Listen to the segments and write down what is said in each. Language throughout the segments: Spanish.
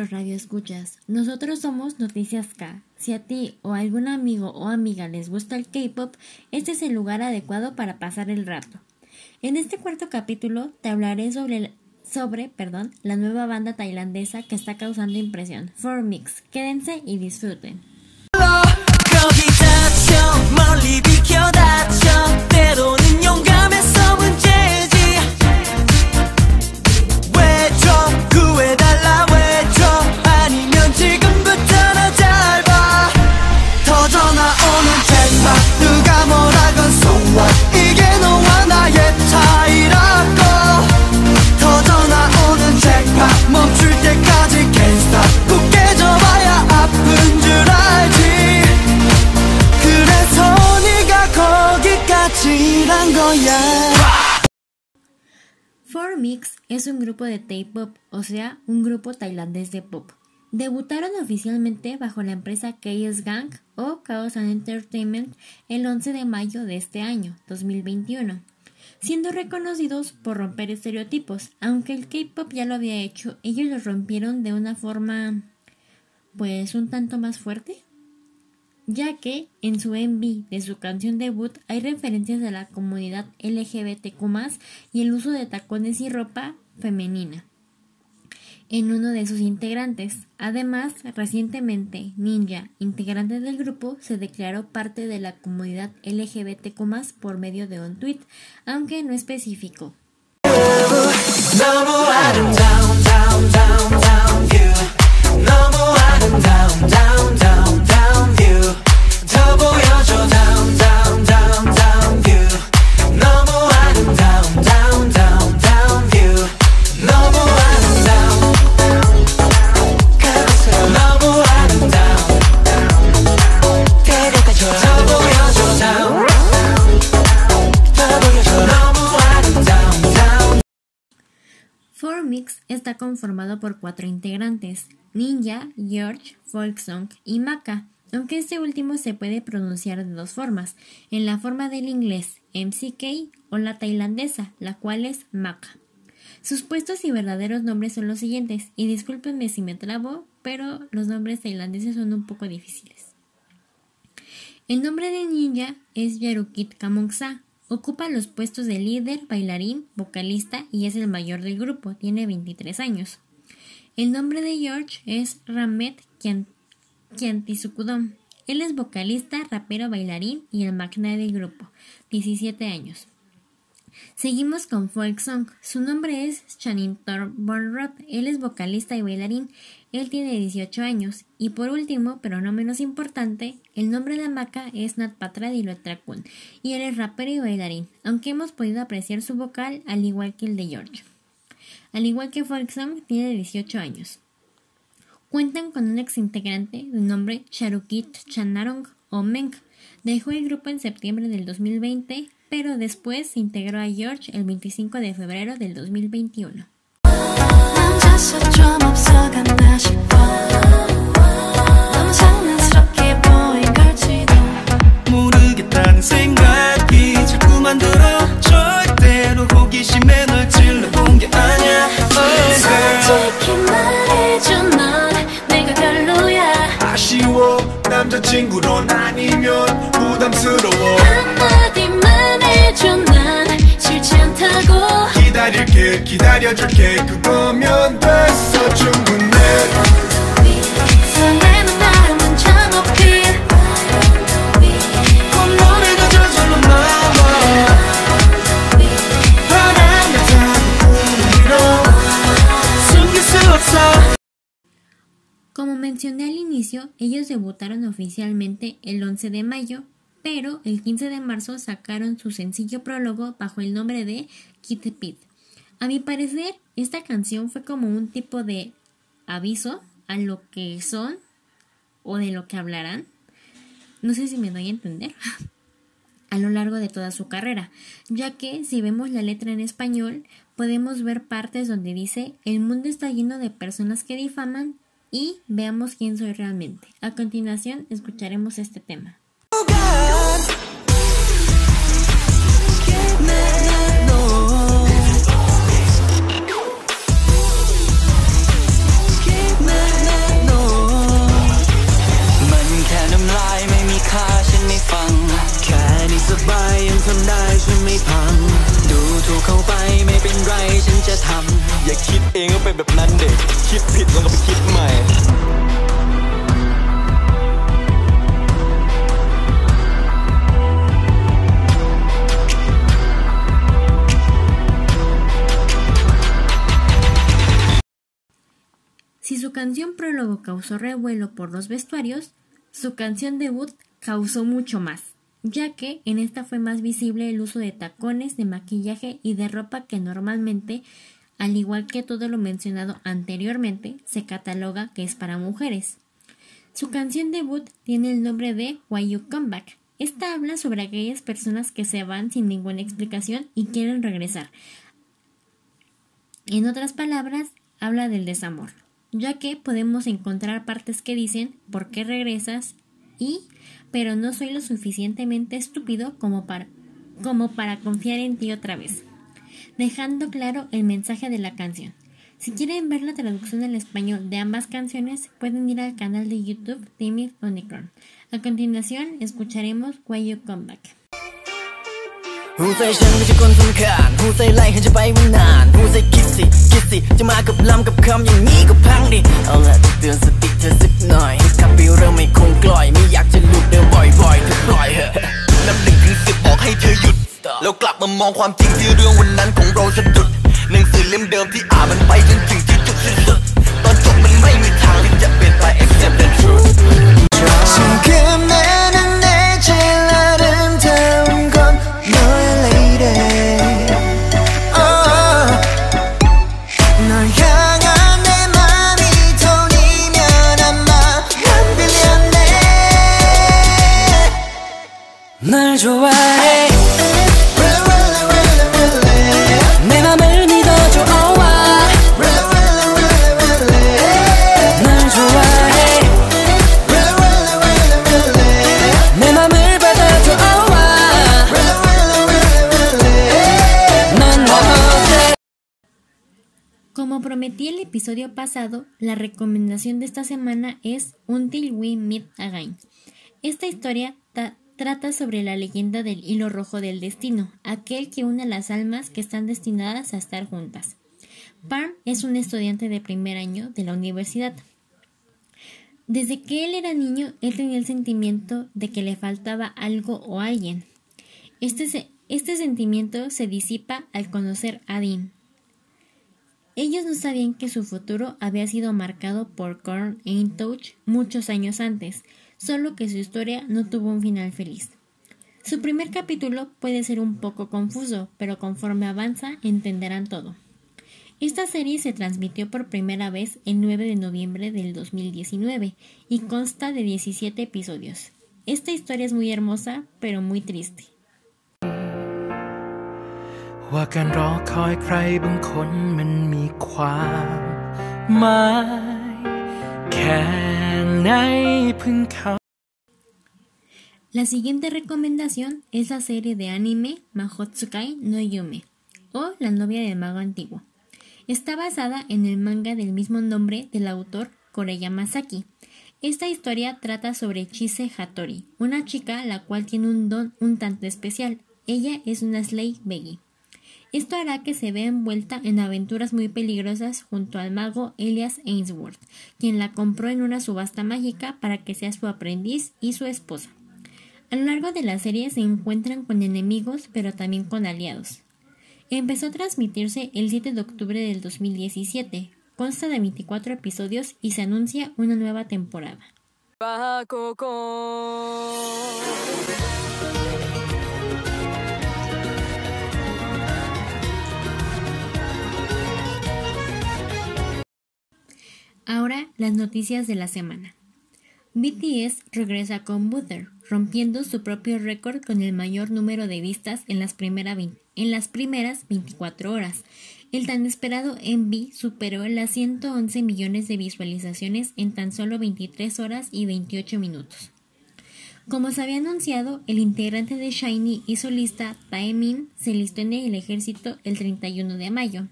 nuestros radioescuchas. Nosotros somos Noticias K. Si a ti o algún amigo o amiga les gusta el K-pop, este es el lugar adecuado para pasar el rato. En este cuarto capítulo te hablaré sobre, sobre perdón, la nueva banda tailandesa que está causando impresión, For Mix. Quédense y disfruten. Es un grupo de K-pop, o sea, un grupo tailandés de pop. Debutaron oficialmente bajo la empresa KS Gang o Chaos and Entertainment el 11 de mayo de este año, 2021, siendo reconocidos por romper estereotipos. Aunque el K-pop ya lo había hecho, ellos lo rompieron de una forma, pues, un tanto más fuerte ya que en su MV de su canción debut hay referencias a la comunidad LGBTQ y el uso de tacones y ropa femenina en uno de sus integrantes. Además, recientemente, Ninja, integrante del grupo, se declaró parte de la comunidad LGBTQ por medio de un tweet, aunque no especificó. Conformado por cuatro integrantes, Ninja, George, Folksong y Maka, aunque este último se puede pronunciar de dos formas, en la forma del inglés MCK o la tailandesa, la cual es Maka. Sus puestos y verdaderos nombres son los siguientes, y discúlpenme si me trabo, pero los nombres tailandeses son un poco difíciles. El nombre de Ninja es Yarukit Kamongsa, Ocupa los puestos de líder, bailarín, vocalista y es el mayor del grupo, tiene 23 años. El nombre de George es Ramet Kiantisukudom. Él es vocalista, rapero, bailarín y el magna del grupo, 17 años. Seguimos con Folk Song. Su nombre es Chanin Bonrod. Él es vocalista y bailarín. Él tiene 18 años. Y por último, pero no menos importante, el nombre de Maca es Nat Patradilotrakun y él es rapero y bailarín, aunque hemos podido apreciar su vocal al igual que el de George. Al igual que Folksong, tiene 18 años. Cuentan con un ex integrante de nombre Charukit Chanarong o Meng. Dejó el grupo en septiembre del 2020, pero después se integró a George el 25 de febrero del 2021. 기다릴게 기다려줄게 그거면 됐어 충분해 설레는 마음은 참 없길 콧노래가 저절로 나와 바람 같은 꿈으로 숨길 수 없어 Como mencioné al inicio, ellos debutaron oficialmente el 11 de mayo, pero el 15 de marzo sacaron su sencillo prólogo bajo el nombre de Kid Pit. A mi parecer, esta canción fue como un tipo de aviso a lo que son o de lo que hablarán. No sé si me doy a entender. a lo largo de toda su carrera, ya que si vemos la letra en español, podemos ver partes donde dice el mundo está lleno de personas que difaman y veamos quién soy realmente. A continuación escucharemos este tema. Canción prólogo causó revuelo por los vestuarios, su canción debut causó mucho más, ya que en esta fue más visible el uso de tacones, de maquillaje y de ropa que normalmente, al igual que todo lo mencionado anteriormente, se cataloga que es para mujeres. Su canción debut tiene el nombre de Why You Come Back. Esta habla sobre aquellas personas que se van sin ninguna explicación y quieren regresar. En otras palabras, habla del desamor, ya que podemos encontrar partes que dicen ¿por qué regresas? y pero no soy lo suficientemente estúpido como para como para confiar en ti otra vez, dejando claro el mensaje de la canción. Si quieren ver la traducción al español de ambas canciones, pueden ir al canal de YouTube Timmy Unicorn. A continuación, escucharemos Why You Come Back. หูใส่ฉันไม่ใช่คนสำคัญหูใส่ไล่ให้จะไปไม่นานหูใส่คิดสิคิดสิจะมากับลำกับคำอย่างนี้ก็พังดิเอาละจะเตือนสติเธอสักหน่อยให้ขับไปเริ่มไม่คงกล่อยไม่อยากจะหลุดเดินบ่อยๆเธอปล่อยเหอะนับหนึ่งถึงสิบบอกให้เธอหยุดแล้วกลับมามองความจริงที่เรื่องวันนั้นของเราสะดุดหนังสือเล่มเดิมที่อ่านมันไปจนถึงที่จุดสิ้นสุดตอนจบมันไม่มีทางที่จะเปลี่ยนไป accept the truth 널 좋아해 Really really really really 내 맘을 믿어줘 oh why Really really really really 널 좋아해 Really really really really 내 맘을 받아줘 oh why Really really really really 넌 어때 Como prometí el episodio pasado, la recomendación de esta semana es Until We Meet Again. Esta historia ta- trata sobre la leyenda del hilo rojo del destino, aquel que une las almas que están destinadas a estar juntas. Parm es un estudiante de primer año de la universidad. Desde que él era niño, él tenía el sentimiento de que le faltaba algo o alguien. Este, este sentimiento se disipa al conocer a Dean, ellos no sabían que su futuro había sido marcado por Korn e Touch muchos años antes, solo que su historia no tuvo un final feliz. Su primer capítulo puede ser un poco confuso, pero conforme avanza entenderán todo. Esta serie se transmitió por primera vez el 9 de noviembre del 2019 y consta de 17 episodios. Esta historia es muy hermosa, pero muy triste. ว่าการรอคอยใครบางคนมันมีความหมายแค่ La siguiente recomendación es la serie de anime Mahotsukai no Yume o La novia del mago antiguo. Está basada en el manga del mismo nombre del autor Koreyama Saki. Esta historia trata sobre Chise Hattori, una chica la cual tiene un don un tanto especial. Ella es una Slay Beggy. Esto hará que se vea envuelta en aventuras muy peligrosas junto al mago Elias Ainsworth, quien la compró en una subasta mágica para que sea su aprendiz y su esposa. A lo largo de la serie se encuentran con enemigos, pero también con aliados. Empezó a transmitirse el 7 de octubre del 2017, consta de 24 episodios y se anuncia una nueva temporada. Ahora las noticias de la semana. BTS regresa con Butter, rompiendo su propio récord con el mayor número de vistas en las, primeras 24 horas. El tan esperado MV superó las 111 millones de visualizaciones en tan solo 23 horas y 28 minutos. Como se había anunciado, el integrante de Shiny y solista Taemin se listó en el ejército el 31 de mayo.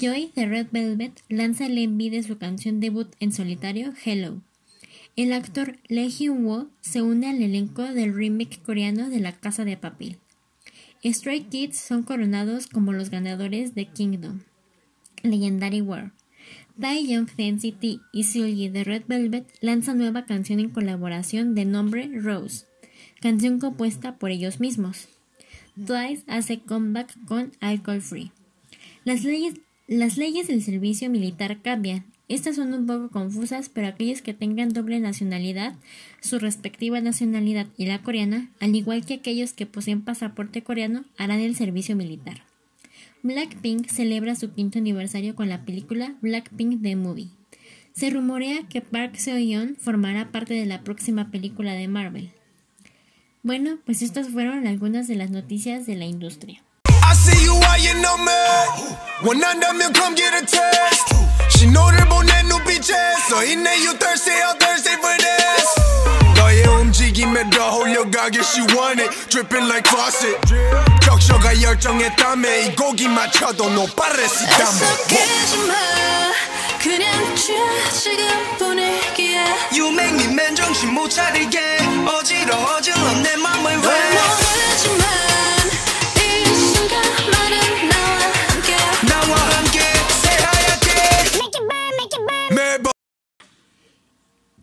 Joy de Red Velvet lanza el MV de su canción debut en solitario Hello. El actor Lee Hyun-woo se une al elenco del remake coreano de La Casa de Papel. Stray Kids son coronados como los ganadores de Kingdom, Legendary War. De NCT y Seulgi de Red Velvet lanzan nueva canción en colaboración de nombre Rose, canción compuesta por ellos mismos. Twice hace comeback con Alcohol Free. Las leyes, las leyes del servicio militar cambian. Estas son un poco confusas, pero aquellos que tengan doble nacionalidad, su respectiva nacionalidad y la coreana, al igual que aquellos que poseen pasaporte coreano, harán el servicio militar. Blackpink celebra su quinto aniversario con la película Blackpink The Movie. Se rumorea que Park Seo-yeon formará parte de la próxima película de Marvel. Bueno, pues estas fueron algunas de las noticias de la industria. I see you eyeing me 원한다면 come get a taste 신호를 보내 눈빛에 써있네 you thirsty how thirsty for this 너의 움직임에 더 홀려가길 she want it Dripping like faucet 적셔가 열정했다며 이 고기 맞춰도 no pares y 애써끼지 마 그냥 취해 지금 분위기에 You make me 맨정신 못 차리게 어지러워질러 내 맘을 왜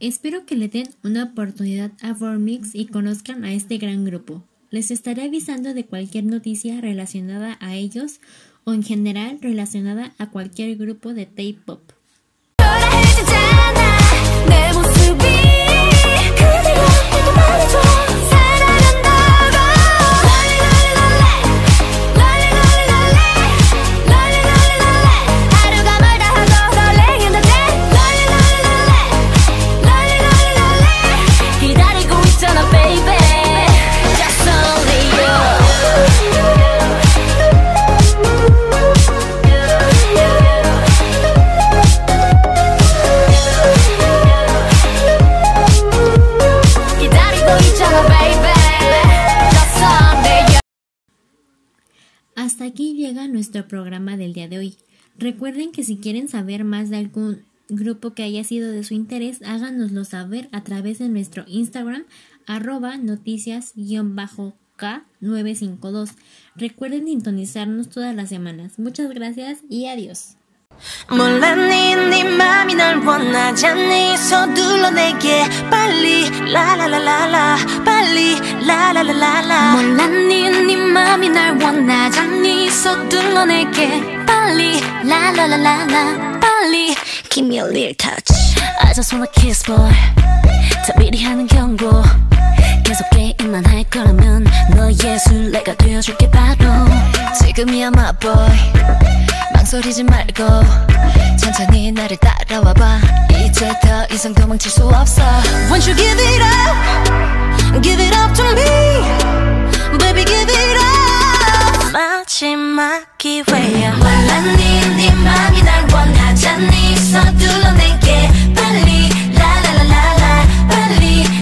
Espero que le den una oportunidad a Formix y conozcan a este gran grupo. Les estaré avisando de cualquier noticia relacionada a ellos o en general relacionada a cualquier grupo de K-pop. aquí llega nuestro programa del día de hoy. Recuerden que si quieren saber más de algún grupo que haya sido de su interés, háganoslo saber a través de nuestro Instagram, arroba noticias-k952. Recuerden sintonizarnos todas las semanas. Muchas gracias y adiós. 몰라 네네 맘이 날 원하잖니 서둘러 내게 빨리 라라라라라 빨리 라라라라라 몰라 네네 맘이 날 원하잖니 서둘러 내게 빨리 라라라라라 빨리 Give me a little touch I just wanna kiss boy 자비리 하는 경고 계속 게임만 할 거라면 너의 술래가 되어줄게 바로 지금이야 my boy 망설이지 말고 천천히 나를 따라와봐 이제 더 이상 도망칠 수 없어 Won't you give it up Give it up to me Baby give it up 마지막 기회야 말랐니? 네 맘이 날 원하잖니? 서둘러 내게 빨리